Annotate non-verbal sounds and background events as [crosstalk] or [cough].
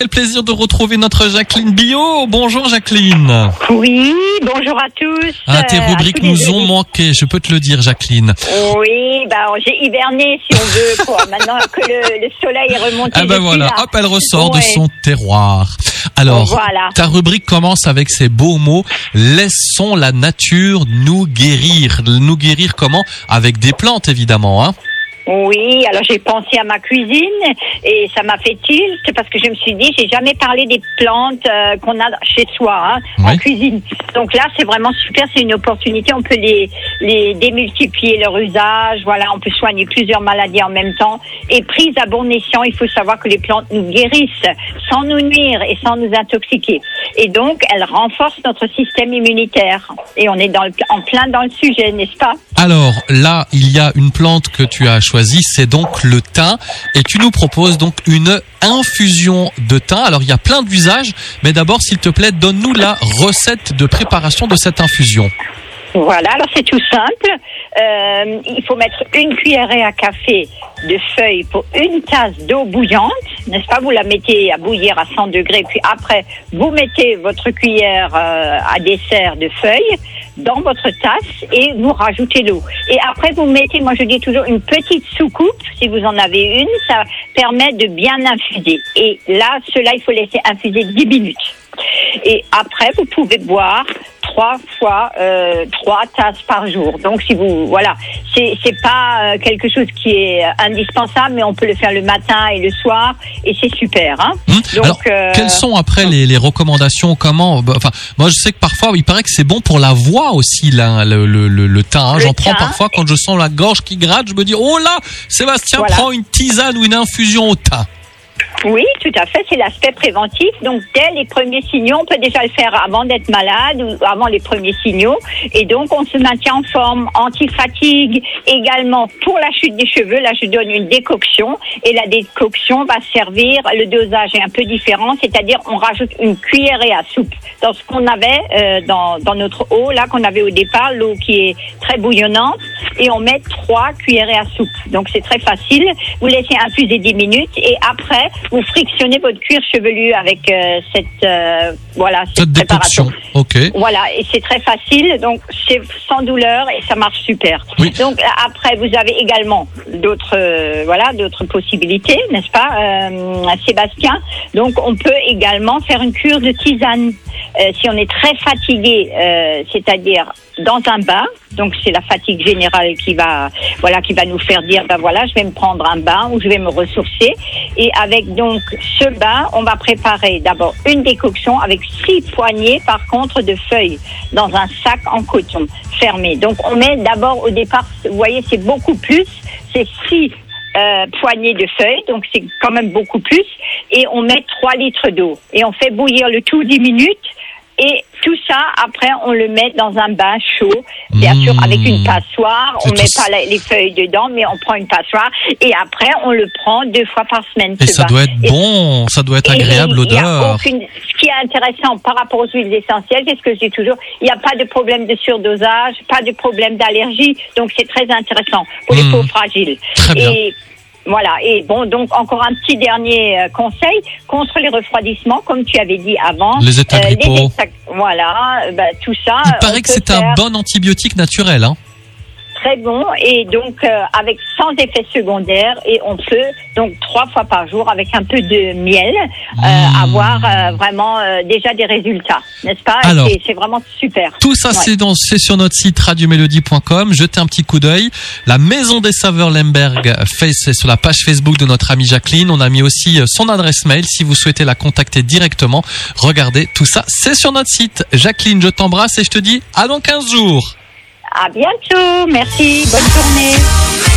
Quel plaisir de retrouver notre Jacqueline Bio. Bonjour Jacqueline. Oui, bonjour à tous. Ah, tes Euh, rubriques nous ont manqué, je peux te le dire Jacqueline. Oui, bah, j'ai hiberné si on veut, quoi. [laughs] Maintenant que le, le soleil est remonté. Ah ben voilà, là. hop, elle ressort de son terroir. Alors, Voilà. ta rubrique commence avec ces beaux mots. Laissons la nature nous guérir. Nous guérir comment? Avec des plantes évidemment. Hein Oui, alors j'ai pensé à ma cuisine et ça m'a fait tilt parce que je me suis dit, j'ai jamais parlé des plantes euh, qu'on a chez soi, hein, en cuisine. Donc là, c'est vraiment super, c'est une opportunité, on peut les, les démultiplier leur usage, voilà, on peut soigner plusieurs maladies en même temps. Et prise à bon escient, il faut savoir que les plantes nous guérissent sans nous nuire et sans nous intoxiquer. Et donc, elles renforcent notre système immunitaire. Et on est dans le, en plein dans le sujet, n'est-ce pas? Alors là, il y a une plante que tu as choisie, c'est donc le thym. Et tu nous proposes donc une infusion de thym. Alors il y a plein d'usages, mais d'abord, s'il te plaît, donne-nous la recette de préparation de cette infusion. Voilà, alors c'est tout simple. Euh, il faut mettre une cuillerée à café de feuilles pour une tasse d'eau bouillante, n'est-ce pas? Vous la mettez à bouillir à 100 degrés, puis après, vous mettez votre cuillère euh, à dessert de feuilles dans votre tasse et vous rajoutez l'eau. Et après, vous mettez, moi je dis toujours, une petite soucoupe, si vous en avez une, ça permet de bien infuser. Et là, cela, il faut laisser infuser 10 minutes. Et après, vous pouvez boire trois fois euh, trois tasses par jour. Donc, si vous voilà, c'est c'est pas euh, quelque chose qui est indispensable, mais on peut le faire le matin et le soir, et c'est super. Hein Hum Donc, Alors, euh, quelles sont après les, les recommandations Comment bah, Enfin, moi, je sais que parfois, il paraît que c'est bon pour la voix aussi, là, le, le, le, le thym. hein. J'en prends parfois quand je sens la gorge qui gratte. Je me dis, oh là, Sébastien Voilà. prend une tisane ou une infusion au thym. Oui, tout à fait, c'est l'aspect préventif. Donc, dès les premiers signaux, on peut déjà le faire avant d'être malade ou avant les premiers signaux. Et donc, on se maintient en forme, anti-fatigue. Également, pour la chute des cheveux, là, je donne une décoction. Et la décoction va servir, le dosage est un peu différent, c'est-à-dire on rajoute une cuillerée à soupe dans ce qu'on avait euh, dans, dans notre eau, là, qu'on avait au départ, l'eau qui est très bouillonnante. Et on met trois cuillerées à soupe. Donc, c'est très facile. Vous laissez infuser 10 minutes et après, vous frictionnez votre cuir chevelu avec euh, cette euh, voilà cette, Cette préparation. décoction. Ok. Voilà, et c'est très facile, donc c'est sans douleur et ça marche super. Oui. Donc après, vous avez également d'autres euh, voilà d'autres possibilités, n'est-ce pas, Sébastien? Donc on peut également faire une cure de tisane Euh, si on est très fatigué, euh, c'est-à-dire dans un bain. Donc c'est la fatigue générale qui va voilà qui va nous faire dire ben voilà je vais me prendre un bain ou je vais me ressourcer et avec donc ce bain on va préparer d'abord une décoction avec six poignées par contre de feuilles dans un sac en coton fermé. Donc on met d'abord au départ vous voyez c'est beaucoup plus c'est six euh, poignées de feuilles, donc c'est quand même beaucoup plus, et on met 3 litres d'eau. Et on fait bouillir le tout 10 minutes, et tout ça, après, on le met dans un bain chaud, bien Mmh. sûr, avec une passoire. C'est On met pas les feuilles dedans, mais on prend une passoire, et après, on le prend deux fois par semaine. Et ça bain. doit être Et- bon, ça doit être agréable l'odeur. aucune- Ce qui est intéressant par rapport aux huiles essentielles, c'est ce que je dis toujours, il n'y a pas de problème de surdosage, pas de problème d'allergie, donc c'est très intéressant pour les Mhm. peaux fragiles. Très bien. Et voilà. Et bon, donc encore un petit dernier euh, conseil contre les refroidissements, comme tu avais dit avant. Les états grippaux. états- voilà, euh, bah, tout ça. Il paraît que c'est un bon antibiotique naturel. Hein. Très bon et donc euh, avec sans effet secondaire et on peut donc trois fois par jour avec un peu de miel euh, Mmh. avoir euh, vraiment euh, déjà des résultats, n'est-ce pas? Alors. C'est- C'est vraiment super. Tout ça, Ouais. c'est dans- c'est sur notre site radiomélodie.com. Jetez un petit coup d'œil. La Maison des Saveurs Lemberg fait, c'est sur la page Facebook de notre amie Jacqueline. On a mis aussi euh, son adresse mail si vous souhaitez la contacter directement. Regardez, tout ça, c'est sur notre site. Jacqueline, je t'embrasse et je te dis à dans 15 jours. À bientôt. Merci. Bonne journée.